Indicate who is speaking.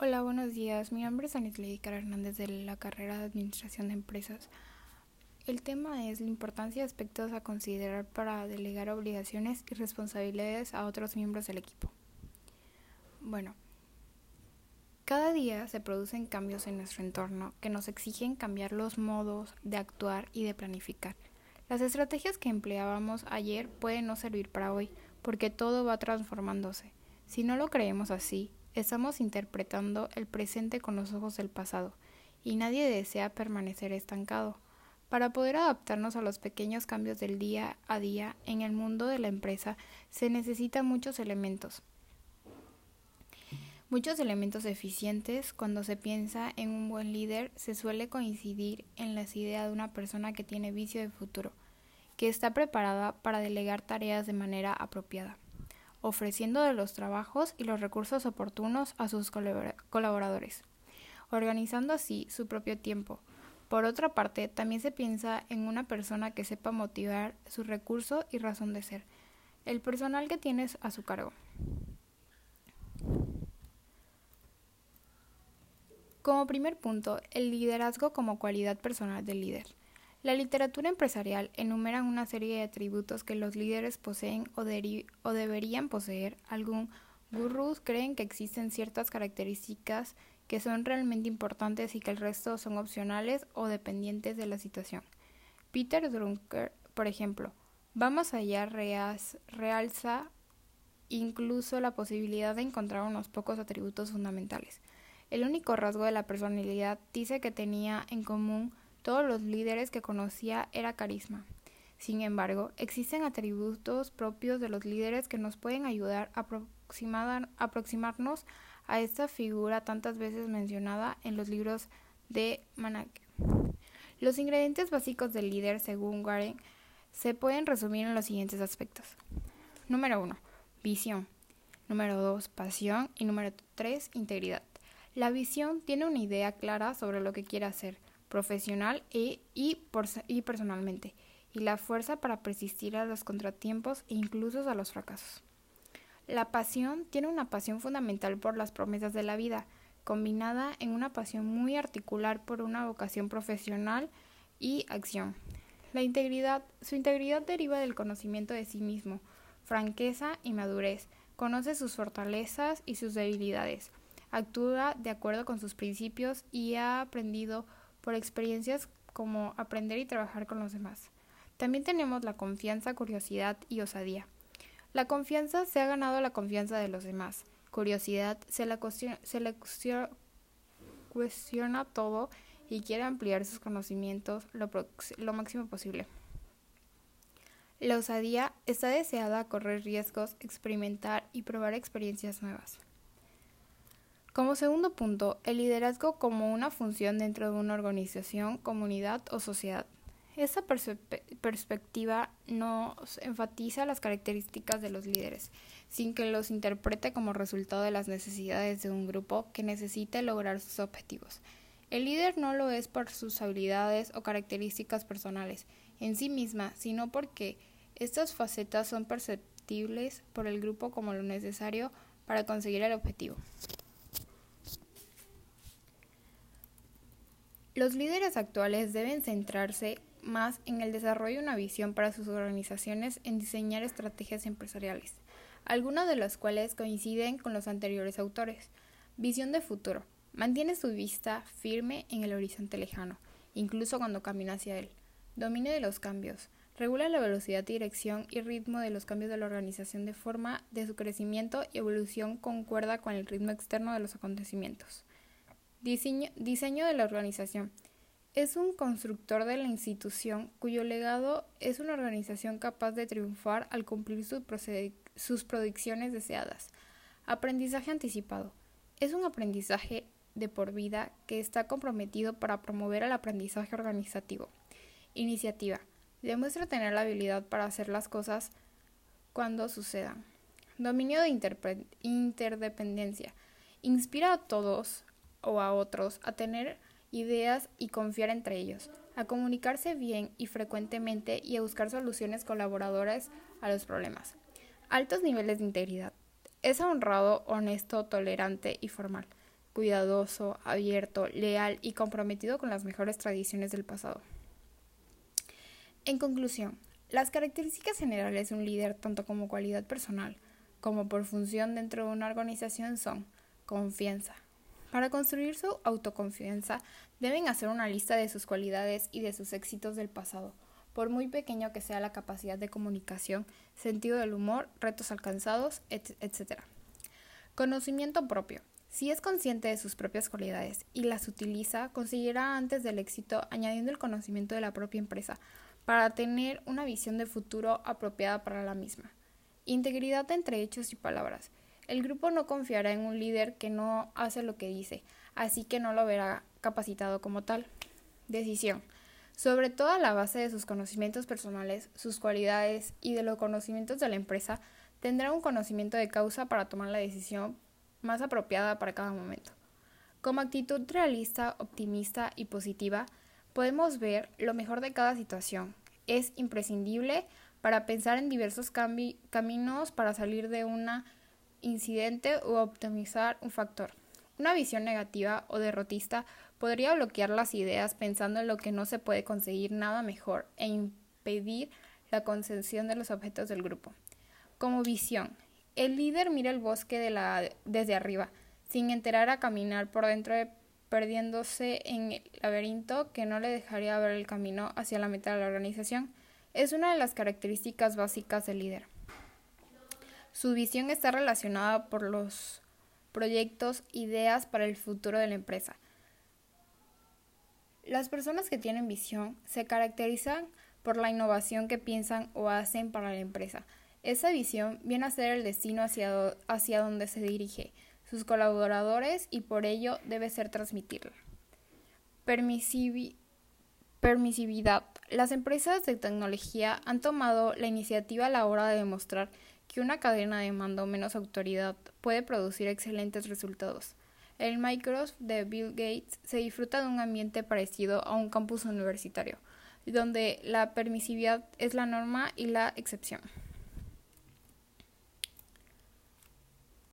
Speaker 1: Hola, buenos días. Mi nombre es Anitley Hernández de la carrera de Administración de Empresas. El tema es la importancia de aspectos a considerar para delegar obligaciones y responsabilidades a otros miembros del equipo. Bueno, cada día se producen cambios en nuestro entorno que nos exigen cambiar los modos de actuar y de planificar. Las estrategias que empleábamos ayer pueden no servir para hoy porque todo va transformándose. Si no lo creemos así, Estamos interpretando el presente con los ojos del pasado, y nadie desea permanecer estancado. Para poder adaptarnos a los pequeños cambios del día a día en el mundo de la empresa se necesitan muchos elementos. Muchos elementos eficientes. Cuando se piensa en un buen líder, se suele coincidir en las ideas de una persona que tiene vicio de futuro, que está preparada para delegar tareas de manera apropiada ofreciendo los trabajos y los recursos oportunos a sus colaboradores, organizando así su propio tiempo. Por otra parte, también se piensa en una persona que sepa motivar su recurso y razón de ser, el personal que tienes a su cargo. Como primer punto, el liderazgo como cualidad personal del líder. La literatura empresarial enumera una serie de atributos que los líderes poseen o, deberían poseer. Algunos gurús creen que existen ciertas características que son realmente importantes y que el resto son opcionales o dependientes de la situación. Peter Drucker, por ejemplo, va más allá, realza incluso la posibilidad de encontrar unos pocos atributos fundamentales. El único rasgo de la personalidad dice que tenía en común todos los líderes que conocía era carisma. Sin embargo, existen atributos propios de los líderes que nos pueden ayudar a aproximarnos a esta figura tantas veces mencionada en los libros de Manak. Los ingredientes básicos del líder, según Warren, se pueden resumir en los siguientes aspectos. Número 1. Visión. Número 2. Pasión. Y número 3. Integridad. La visión tiene una idea clara sobre lo que quiere hacer profesional y, y personalmente, y la fuerza para persistir a los contratiempos e incluso a los fracasos. La pasión tiene una pasión fundamental por las promesas de la vida, combinada en una pasión muy articular por una vocación profesional y acción. La integridad, su integridad deriva del conocimiento de sí mismo, franqueza y madurez, conoce sus fortalezas y sus debilidades, actúa de acuerdo con sus principios y ha aprendido por experiencias como aprender y trabajar con los demás. También tenemos la confianza, curiosidad y osadía. La confianza se ha ganado la confianza de los demás. Curiosidad se, la cuestiona, se cuestiona todo y quiere ampliar sus conocimientos lo, lo máximo posible. La osadía está deseada a correr riesgos, experimentar y probar experiencias nuevas. Como segundo punto, el liderazgo como una función dentro de una organización, comunidad o sociedad. Esta perspectiva nos enfatiza las características de los líderes, sin que los interprete como resultado de las necesidades de un grupo que necesite lograr sus objetivos. El líder no lo es por sus habilidades o características personales en sí misma, sino porque estas facetas son perceptibles por el grupo como lo necesario para conseguir el objetivo. Los líderes actuales deben centrarse más en el desarrollo de una visión para sus organizaciones en diseñar estrategias empresariales, algunas de las cuales coinciden con los anteriores autores. Visión de futuro. Mantiene su vista firme en el horizonte lejano, incluso cuando camina hacia él. Dominio de los cambios. Regula la velocidad, dirección y ritmo de los cambios de la organización de forma de su crecimiento y evolución concuerda con el ritmo externo de los acontecimientos. Diseño, de la organización. Es un constructor de la institución cuyo legado es una organización capaz de triunfar al cumplir sus predicciones deseadas. Aprendizaje anticipado. Es un aprendizaje de por vida que está comprometido para promover el aprendizaje organizativo. Iniciativa. Demuestra tener la habilidad para hacer las cosas cuando sucedan. Dominio de interdependencia. Inspira a todos o a otros a tener ideas y confiar entre ellos, a comunicarse bien y frecuentemente y a buscar soluciones colaboradoras a los problemas. Altos niveles de integridad. Es honrado, honesto, tolerante y formal. cuidadoso, abierto, leal y comprometido con las mejores tradiciones del pasado. En conclusión, las características generales de un líder, tanto como cualidad personal como por función dentro de una organización, son confianza. Para construir su autoconfianza, deben hacer una lista de sus cualidades y de sus éxitos del pasado, por muy pequeño que sea la capacidad de comunicación, sentido del humor, retos alcanzados, etc. Conocimiento propio. Si es consciente de sus propias cualidades y las utiliza, conseguirá antes del éxito añadiendo el conocimiento de la propia empresa para tener una visión de futuro apropiada para la misma. Integridad entre hechos y palabras. El grupo no confiará en un líder que no hace lo que dice, así que no lo verá capacitado como tal. Decisión. Sobre todo a la base de sus conocimientos personales, sus cualidades y de los conocimientos de la empresa, tendrá un conocimiento de causa para tomar la decisión más apropiada para cada momento. Como actitud realista, optimista y positiva, podemos ver lo mejor de cada situación. Es imprescindible para pensar en diversos caminos para salir de un incidente o optimizar un factor. Una visión negativa o derrotista podría bloquear las ideas pensando en lo que no se puede conseguir nada mejor e impedir la concesión de los objetos del grupo. Como visión, el líder mira el bosque de la, desde arriba, sin enterar a caminar por dentro perdiéndose en el laberinto que no le dejaría ver el camino hacia la meta de la organización. Es una de las características básicas del líder. Su visión está relacionada por los proyectos, ideas para el futuro de la empresa. Las personas que tienen visión se caracterizan por la innovación que piensan o hacen para la empresa. Esa visión viene a ser el destino hacia, hacia donde se dirige sus colaboradores y por ello debe ser transmitirla. permisividad. Las empresas de tecnología han tomado la iniciativa a la hora de demostrar que una cadena de mando menos autoridad puede producir excelentes resultados. El Microsoft de Bill Gates se disfruta de un ambiente parecido a un campus universitario, donde la permisividad es la norma y la excepción.